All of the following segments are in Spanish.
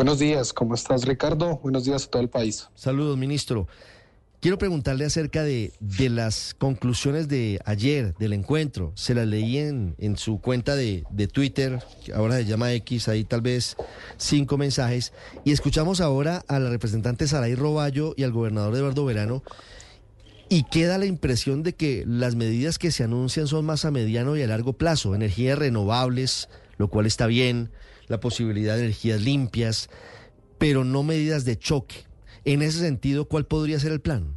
Buenos días, ¿cómo estás Ricardo? Buenos días a todo el país. Saludos, ministro. Quiero preguntarle acerca de, de, las conclusiones de ayer del encuentro. Se las leí en, en su cuenta de, de, Twitter, ahora se llama X, ahí tal vez cinco mensajes. Y escuchamos ahora a la representante Saray Roballo y al gobernador Eduardo Verano. Y queda la impresión de que las medidas que se anuncian son más a mediano y a largo plazo. Energías renovables, lo cual está bien, la posibilidad de energías limpias, pero no medidas de choque en ese sentido, ¿cuál podría ser el plan?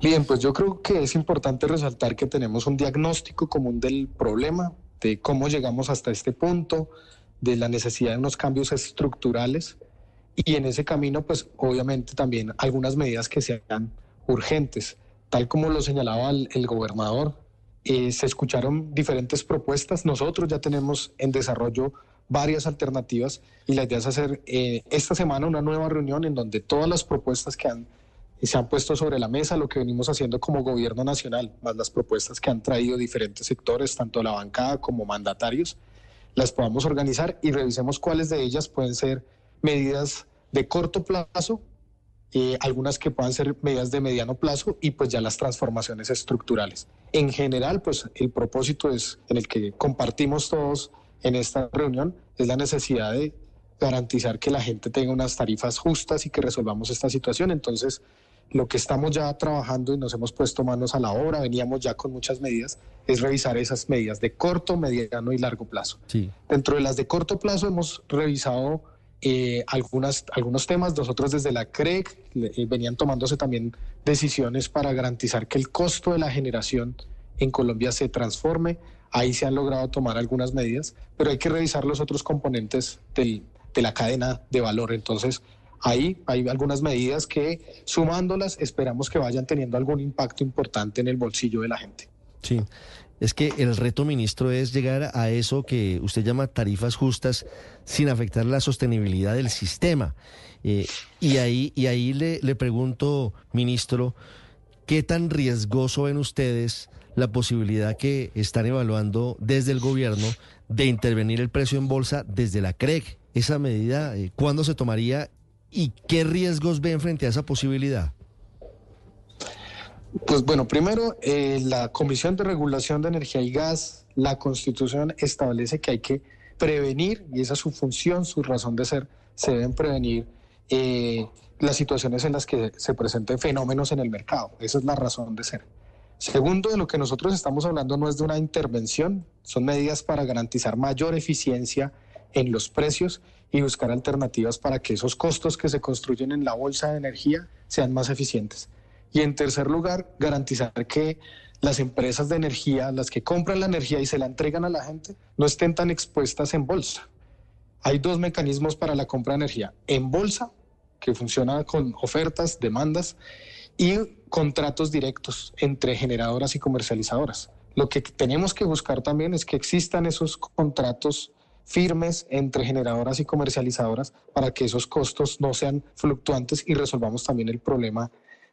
Bien, pues yo creo que es importante resaltar que tenemos un diagnóstico común del problema, de cómo llegamos hasta este punto, de la necesidad de unos cambios estructurales y en ese camino, pues obviamente también algunas medidas que sean urgentes. Tal como lo señalaba el, el gobernador, eh, se escucharon diferentes propuestas. Nosotros ya tenemos en desarrollo varias alternativas y la idea es hacer eh, esta semana una nueva reunión en donde todas las propuestas que se han puesto sobre la mesa, lo que venimos haciendo como gobierno nacional, más las propuestas que han traído diferentes sectores, tanto la bancada como mandatarios, las podamos organizar y revisemos cuáles de ellas pueden ser medidas de corto plazo, eh, algunas que puedan ser medidas de mediano plazo y pues ya las transformaciones estructurales. En general, pues el propósito es en el que compartimos todos en esta reunión es la necesidad de garantizar que la gente tenga unas tarifas justas y que resolvamos esta situación. Entonces, lo que estamos ya trabajando y nos hemos puesto manos a la obra, veníamos ya con muchas medidas, es revisar esas medidas de corto, mediano y largo plazo. Sí. Dentro de las de corto plazo hemos revisado eh, algunas, algunos temas. Nosotros desde la CREC eh, venían tomándose también decisiones para garantizar que el costo de la generación en Colombia se transforme. Ahí se han logrado tomar algunas medidas, pero hay que revisar los otros componentes del, de la cadena de valor. Entonces, ahí hay algunas medidas que, sumándolas, esperamos que vayan teniendo algún impacto importante en el bolsillo de la gente. Sí. Es que el reto, ministro, es llegar a eso que usted llama tarifas justas sin afectar la sostenibilidad del sistema. Eh, y ahí, y ahí le, le pregunto, ministro, ¿qué tan riesgoso ven ustedes la posibilidad que están evaluando desde el gobierno de intervenir el precio en bolsa desde la CREC. Esa medida, eh, ¿cuándo se tomaría y qué riesgos ven frente a esa posibilidad? Pues bueno, primero, eh, la Comisión de Regulación de Energía y Gas, la Constitución establece que hay que prevenir, y esa es su función, su razón de ser, se deben prevenir eh, las situaciones en las que se presenten fenómenos en el mercado. Esa es la razón de ser. Segundo, de lo que nosotros estamos hablando no es de una intervención, son medidas para garantizar mayor eficiencia en los precios y buscar alternativas para que esos costos que se construyen en la bolsa de energía sean más eficientes. Y en tercer lugar, garantizar que las empresas de energía, las que compran la energía y se la entregan a la gente, no estén tan expuestas en bolsa. Hay dos mecanismos para la compra de energía. En bolsa, que funciona con ofertas, demandas, y contratos directos entre generadoras y comercializadoras. Lo que tenemos que buscar también es que existan esos contratos firmes entre generadoras y comercializadoras para que esos costos no sean fluctuantes y resolvamos también el problema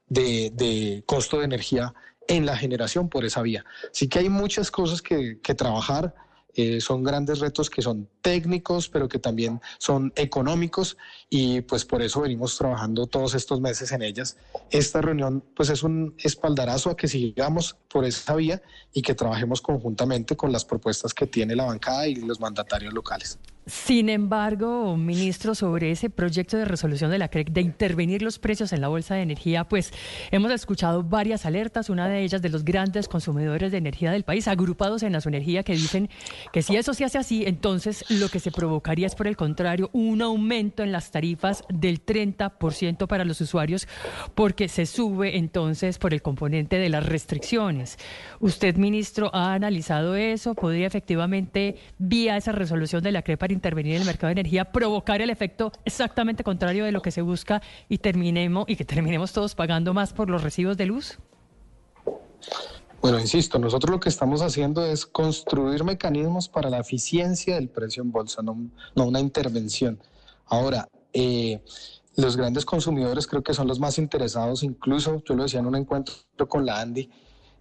de, de costo de energía en la generación por esa vía. Así que hay muchas cosas que, trabajar. Eh, son grandes retos que son técnicos, pero que también son económicos y pues por eso venimos trabajando todos estos meses en ellas. Esta reunión pues es un espaldarazo a que sigamos por esa vía y que trabajemos conjuntamente con las propuestas que tiene la bancada y los mandatarios locales. Sin embargo, ministro, sobre ese proyecto de resolución de la CREC de intervenir los precios en la bolsa de energía, pues hemos escuchado varias alertas, una de ellas de los grandes consumidores de energía del país, agrupados en energía, que dicen que si eso se hace así, entonces lo que se provocaría es, por el contrario, un aumento en las tarifas del 30% para los usuarios, porque se sube entonces por el componente de las restricciones. ¿Usted, ministro, ha analizado eso? ¿Podría efectivamente, vía esa resolución de la CREC, intervenir en el mercado de energía, provocar el efecto exactamente contrario de lo que se busca y terminemos y que terminemos todos pagando más por los recibos de luz? Bueno, insisto, nosotros lo que estamos haciendo es construir mecanismos para la eficiencia del precio en bolsa, no, una intervención. Ahora, eh, los grandes consumidores creo que son los más interesados, incluso yo lo decía en un encuentro con la Andy,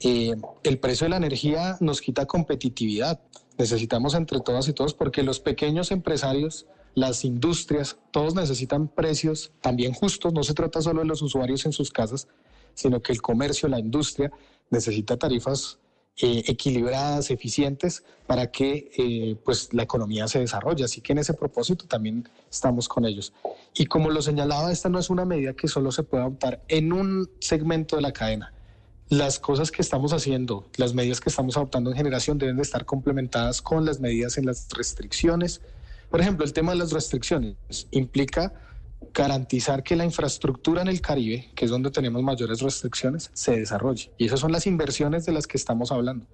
eh, el precio de la energía nos quita competitividad necesitamos entre todas y todos porque los pequeños empresarios las industrias, todos necesitan precios también justos. No se trata solo de los usuarios en sus casas, sino que el comercio, la industria necesita tarifas eh, equilibradas, eficientes, para que eh, pues la economía se desarrolle. Así que en ese propósito también estamos con ellos. Y como lo señalaba, esta no es una medida que solo se puede adoptar en un segmento de la cadena. Las cosas que estamos haciendo, las medidas que estamos adoptando en generación deben de estar complementadas con las medidas en las restricciones. Por ejemplo, el tema de las restricciones implica garantizar que la infraestructura en el Caribe, que es donde tenemos mayores restricciones, se desarrolle. Y esas son las inversiones de las que estamos hablando.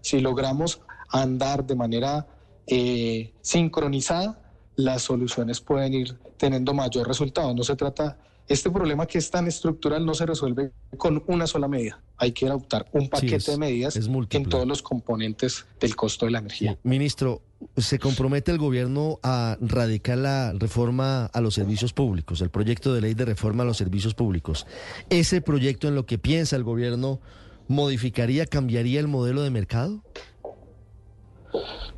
Si logramos andar de manera eh, sincronizada, las soluciones pueden ir teniendo mayor resultado. No se trata este problema que es tan estructural no se resuelve con una sola medida. Hay que adoptar un paquete de medidas en todos los componentes del costo de la energía. Ministro, ¿se compromete el gobierno a radicar la reforma a los servicios públicos, el proyecto de ley de reforma a los servicios públicos? ¿Ese proyecto en lo que piensa el gobierno modificaría, cambiaría el modelo de mercado?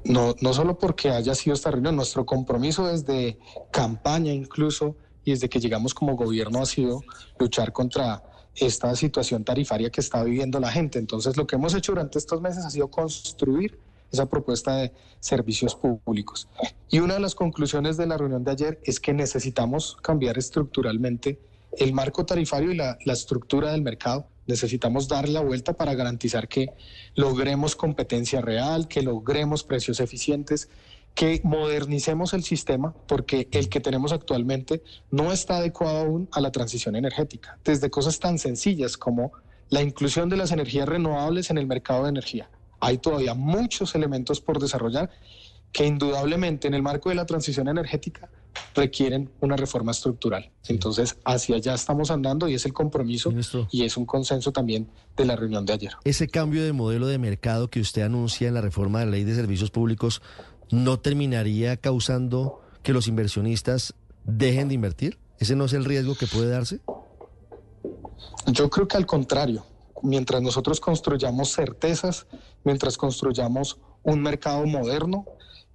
No, no solo porque haya sido esta reunión, nuestro compromiso desde campaña incluso y desde que llegamos como gobierno ha sido luchar contra esta situación tarifaria que está viviendo la gente. Entonces, lo que hemos hecho durante estos meses ha sido construir esa propuesta de servicios públicos. Y una de las conclusiones de la reunión de ayer es que necesitamos cambiar estructuralmente el marco tarifario y la, la estructura del mercado. Necesitamos dar la vuelta para garantizar que logremos competencia real, que logremos precios eficientes que modernicemos el sistema porque el que tenemos actualmente no está adecuado aún a la transición energética, desde cosas tan sencillas como la inclusión de las energías renovables en el mercado de energía. Hay todavía muchos elementos por desarrollar que indudablemente en el marco de la transición energética requieren una reforma estructural. Entonces, hacia allá estamos andando y es el compromiso y es un consenso también de la reunión de ayer. Ese cambio de modelo de mercado que usted anuncia en la reforma de la ley de servicios públicos no terminaría causando que los inversionistas dejen de invertir? ¿Ese no es el riesgo que puede darse? Yo creo que al contrario, mientras nosotros construyamos certezas, mientras construyamos un mercado moderno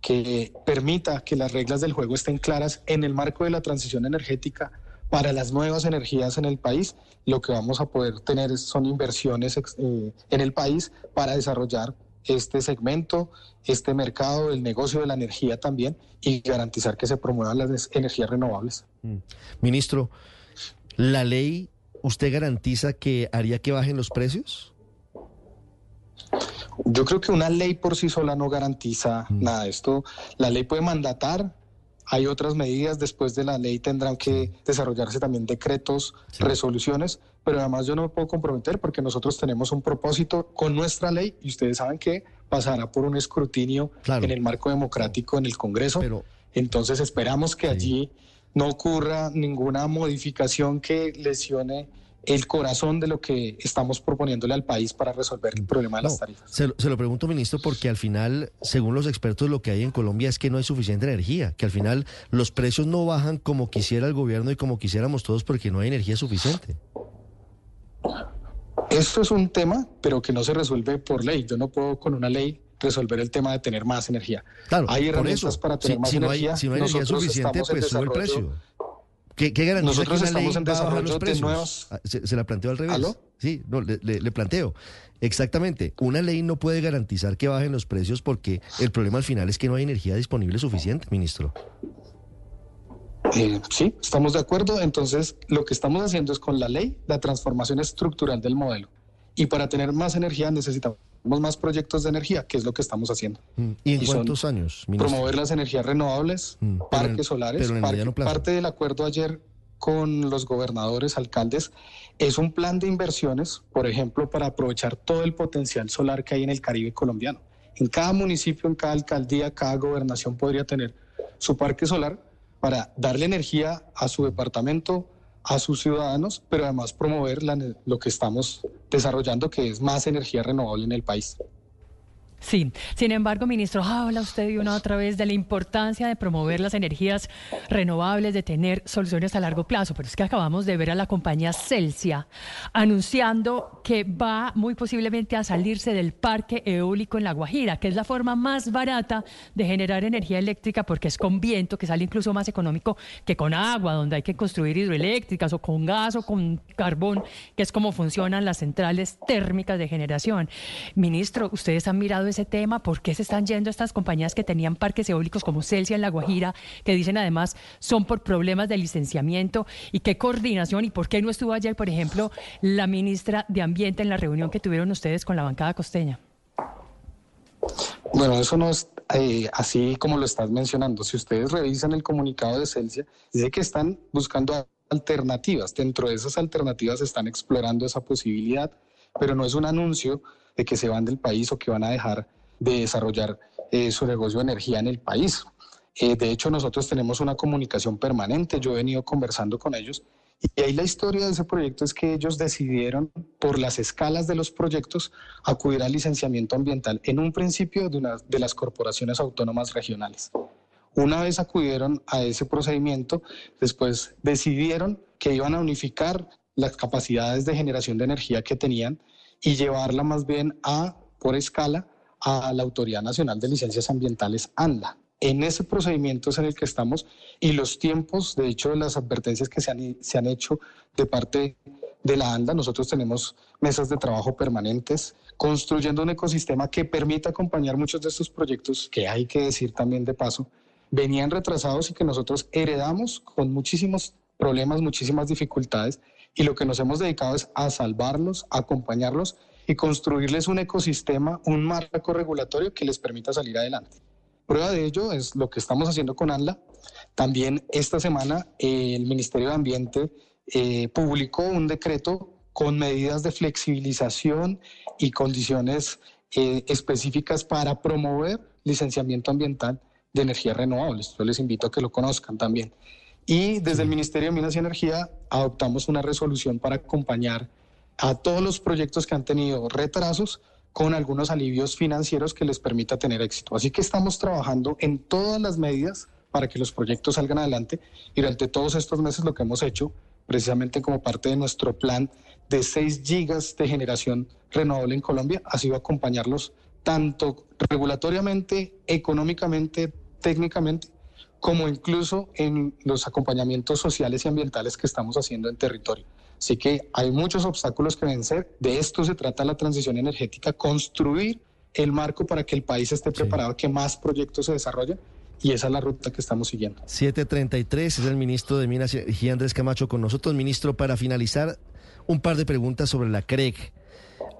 que permita que las reglas del juego estén claras en el marco de la transición energética para las nuevas energías en el país, lo que vamos a poder tener son inversiones eh, en el país para desarrollar este segmento, este mercado, el negocio de la energía también y garantizar que se promuevan las energías renovables. Mm. Ministro, ¿la ley usted garantiza que haría que bajen los precios? Yo creo que una ley por sí sola no garantiza mm. nada. Esto, la ley puede mandatar, hay otras medidas, después de la ley tendrán que desarrollarse también decretos, resoluciones, pero además yo no me puedo comprometer porque nosotros tenemos un propósito con nuestra ley y ustedes saben que pasará por un escrutinio en el marco democrático en el Congreso. Entonces esperamos que allí no ocurra ninguna modificación que lesione el corazón de lo que estamos proponiéndole al país para resolver el problema de las tarifas. Se lo, pregunto, ministro, porque al final, según los expertos, lo que hay en Colombia es que no hay suficiente energía, que al final los precios no bajan como quisiera el gobierno y como quisiéramos todos porque no hay energía suficiente. Esto es un tema, pero que no se resuelve por ley. Yo no puedo con una ley resolver el tema de tener más energía. Claro, hay herramientas para tener más energía. si no hay energía suficiente, pues sube el precio. ¿Qué, qué Nosotros estamos en desarrollo de nuevos... Ah, ¿Se, la planteó al revés? Sí, no, le, planteo. Exactamente. Una ley no puede garantizar que bajen los precios porque el problema al final es que no hay energía disponible suficiente, ministro. Eh, sí, estamos de acuerdo. Entonces, lo que estamos haciendo es con la ley la transformación estructural del modelo. Y para tener más energía necesitamos más proyectos de energía, que es lo que estamos haciendo. Mm, ¿Y en cuántos años? Promover las energías renovables, mm, parques solares. parte del acuerdo ayer con los gobernadores, alcaldes, es un plan de inversiones, por ejemplo, para aprovechar todo el potencial solar que hay en el Caribe colombiano. En cada municipio, en cada alcaldía, cada gobernación podría tener su parque solar para darle energía a su departamento, a sus ciudadanos, pero además promover lo que estamos desarrollando, que es más energía renovable en el país. Sí, sin embargo, ministro, habla usted de una otra vez de la importancia de promover las energías renovables, de tener soluciones a largo plazo, pero es que acabamos de ver a la compañía Celsia anunciando que va muy posiblemente a salirse del parque eólico en La Guajira, que es la forma más barata de generar energía eléctrica porque es con viento, que sale incluso más económico que con agua, donde hay que construir hidroeléctricas o con gas o con carbón, que es como funcionan las centrales térmicas de generación. Ministro, ustedes han mirado ese tema, ¿por qué se están yendo estas compañías que tenían parques eólicos como Celsia en La Guajira, que dicen además son por problemas de licenciamiento y qué coordinación y por qué no estuvo ayer, por ejemplo, la ministra de Ambiente en la reunión que tuvieron ustedes con la bancada costeña? Bueno, eso no es eh, así como lo estás mencionando. Si ustedes revisan el comunicado de Celsia, dice que están buscando alternativas. Dentro de esas alternativas están explorando esa posibilidad, pero no es un anuncio de que se van del país o que van a dejar de desarrollar eh, su negocio de energía en el país. Eh, de hecho, nosotros tenemos una comunicación permanente. Yo he venido conversando con ellos y ahí la historia de ese proyecto es que ellos decidieron, por las escalas de los proyectos, acudir al licenciamiento ambiental en un principio de, una, de las corporaciones autónomas regionales. Una vez acudieron a ese procedimiento, después decidieron que iban a unificar las capacidades de generación de energía que tenían y llevarla más bien a, por escala, a la Autoridad Nacional de Licencias Ambientales, ANLA. En ese procedimiento es en el que estamos y los tiempos, de hecho, las advertencias que se han, se han hecho de parte de la ANDA, nosotros tenemos mesas de trabajo permanentes, construyendo un ecosistema que permita acompañar muchos de estos proyectos, que hay que decir también de paso, venían retrasados y que nosotros heredamos con muchísimos problemas, muchísimas dificultades, y lo que nos hemos dedicado es a salvarlos, a acompañarlos y construirles un ecosistema, un marco regulatorio que les permita salir adelante. Prueba de ello es lo que estamos haciendo con ANLA. También esta semana el Ministerio de Ambiente eh, publicó un decreto con medidas de flexibilización y condiciones eh, específicas para promover licenciamiento ambiental de energías renovables. Yo les invito a que lo conozcan también. Y desde el Ministerio de Minas y Energía adoptamos una resolución para acompañar a todos los proyectos que han tenido retrasos con algunos alivios financieros que les permita tener éxito. Así que estamos trabajando en todas las medidas para que los proyectos salgan adelante y durante todos estos meses lo que hemos hecho, precisamente como parte de nuestro plan de 6 gigas de generación renovable en Colombia, ha sido acompañarlos tanto regulatoriamente, económicamente, técnicamente, como incluso en los acompañamientos sociales y ambientales que estamos haciendo en territorio. Así que hay muchos obstáculos que vencer. De esto se trata la transición energética, construir el marco para que el país esté preparado, que más proyectos se desarrollen. Y esa es la ruta que estamos siguiendo. 733 es el ministro de Minas y Andrés Camacho, con nosotros. Ministro, para finalizar, un par de preguntas sobre la CREC.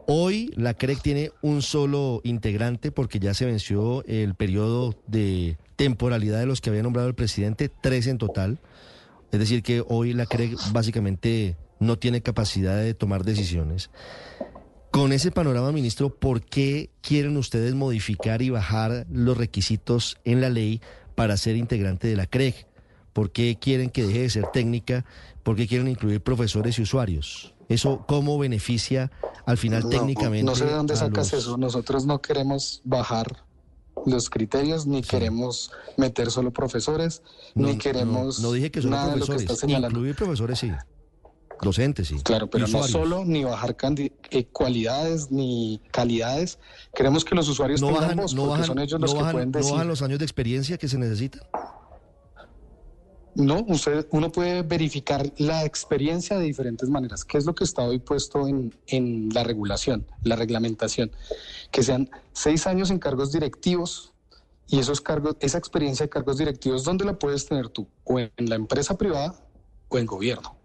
Hoy la CREC tiene un solo integrante porque ya se venció el periodo de temporalidad de los que había nombrado el presidente, tres en total. Es decir, que hoy la CREC básicamente no tiene capacidad de tomar decisiones. Con ese panorama, ministro, ¿por qué quieren ustedes modificar y bajar los requisitos en la ley para ser integrante de la CREG? ¿Por qué quieren que deje de ser técnica? ¿Por qué quieren incluir profesores y usuarios? ¿Eso cómo beneficia al final técnicamente? No sé de dónde sacas eso. Nosotros no queremos bajar los criterios, ni queremos meter solo profesores, ni queremos. No, dije que solo profesores, incluir profesores sí. Docentes, sí. Claro, pero no solo ni bajar eh, cualidades ni calidades. Queremos que los usuarios no tengan voz, porque son ellos los que pueden decir. ¿No bajan los años de experiencia que se necesitan? No, usted, uno puede verificar la experiencia de diferentes maneras. ¿Qué es lo que está hoy puesto en, en la regulación, la reglamentación? Que sean seis años en cargos directivos y esos cargos, esa experiencia de cargos directivos, ¿dónde la puedes tener tú? O en la empresa privada o en gobierno.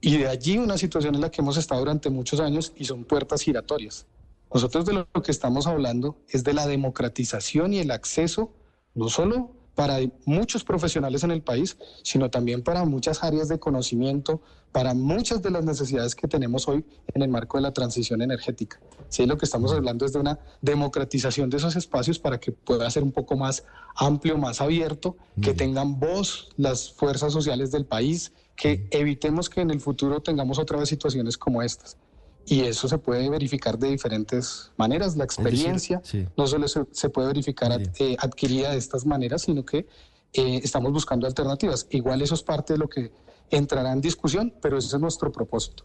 Y de allí una situación en la que hemos estado durante muchos años y son puertas giratorias. Nosotros de lo que estamos hablando es de la democratización y el acceso, no solo para muchos profesionales en el país, sino también para muchas áreas de conocimiento, para muchas de las necesidades que tenemos hoy en el marco de la transición energética. Sí, lo que estamos hablando es de una democratización de esos espacios para que pueda ser un poco más amplio, más abierto, que tengan voz las fuerzas sociales del país, que evitemos que en el futuro tengamos otra vez situaciones como estas. Y eso se puede verificar de diferentes maneras. La experiencia no solo se, puede verificar eh, adquirida de estas maneras, sino que eh, estamos buscando alternativas. Igual eso es parte de lo que entrará en discusión, pero ese es nuestro propósito.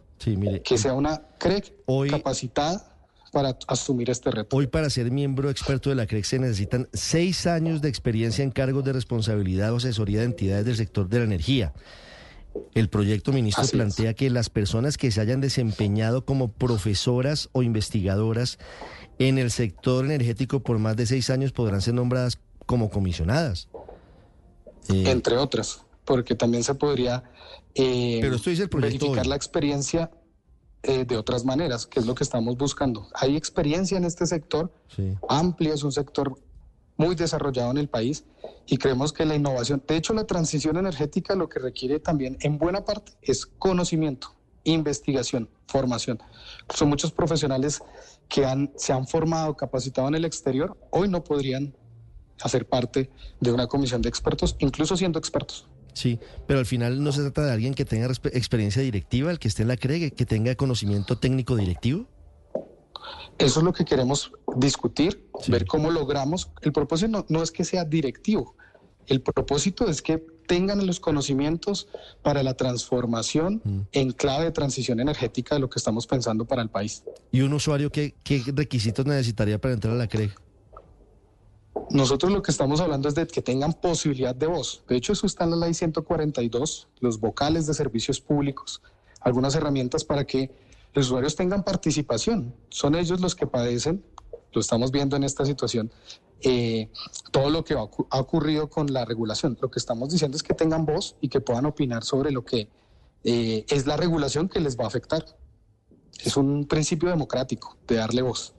que sea una CREC capacitada para asumir este reto. Hoy para ser miembro experto de la CREC se necesitan seis años de experiencia en cargos de responsabilidad o asesoría de entidades del sector de la energía. El proyecto ministro plantea que las personas que se hayan desempeñado como profesoras o investigadoras en el sector energético por más de seis años podrán ser nombradas como comisionadas. Eh, Entre otras, porque también se podría eh, Pero esto dice el verificar la experiencia eh, de otras maneras, que es lo que estamos buscando. Hay experiencia en este sector, amplia, es un sector muy desarrollado en el país y creemos que la innovación, de hecho la transición energética lo que requiere también en buena parte es conocimiento, investigación, formación. Son muchos profesionales que han, se han formado, capacitado en el exterior, hoy no podrían hacer parte de una comisión de expertos, incluso siendo expertos. Sí, pero al final no se trata de alguien que tenga experiencia directiva, el que esté en la CRE, que tenga conocimiento técnico directivo. Eso es lo que queremos discutir, ver cómo logramos. El propósito no, es que sea directivo, el propósito es que tengan los conocimientos para la transformación mm. en clave de transición energética de lo que estamos pensando para el país. ¿Y un usuario qué, qué requisitos necesitaría para entrar a la CRE? Nosotros lo que estamos hablando es de que tengan posibilidad de voz. De hecho, eso está en la ley 142, los vocales de servicios públicos, algunas herramientas para que los usuarios tengan participación. Son ellos los que padecen, lo estamos viendo en esta situación, eh, todo lo que ha ocurrido con la regulación. Lo que estamos diciendo es que tengan voz y que puedan opinar sobre lo que eh, es la regulación que les va a afectar. Es un principio democrático de darle voz.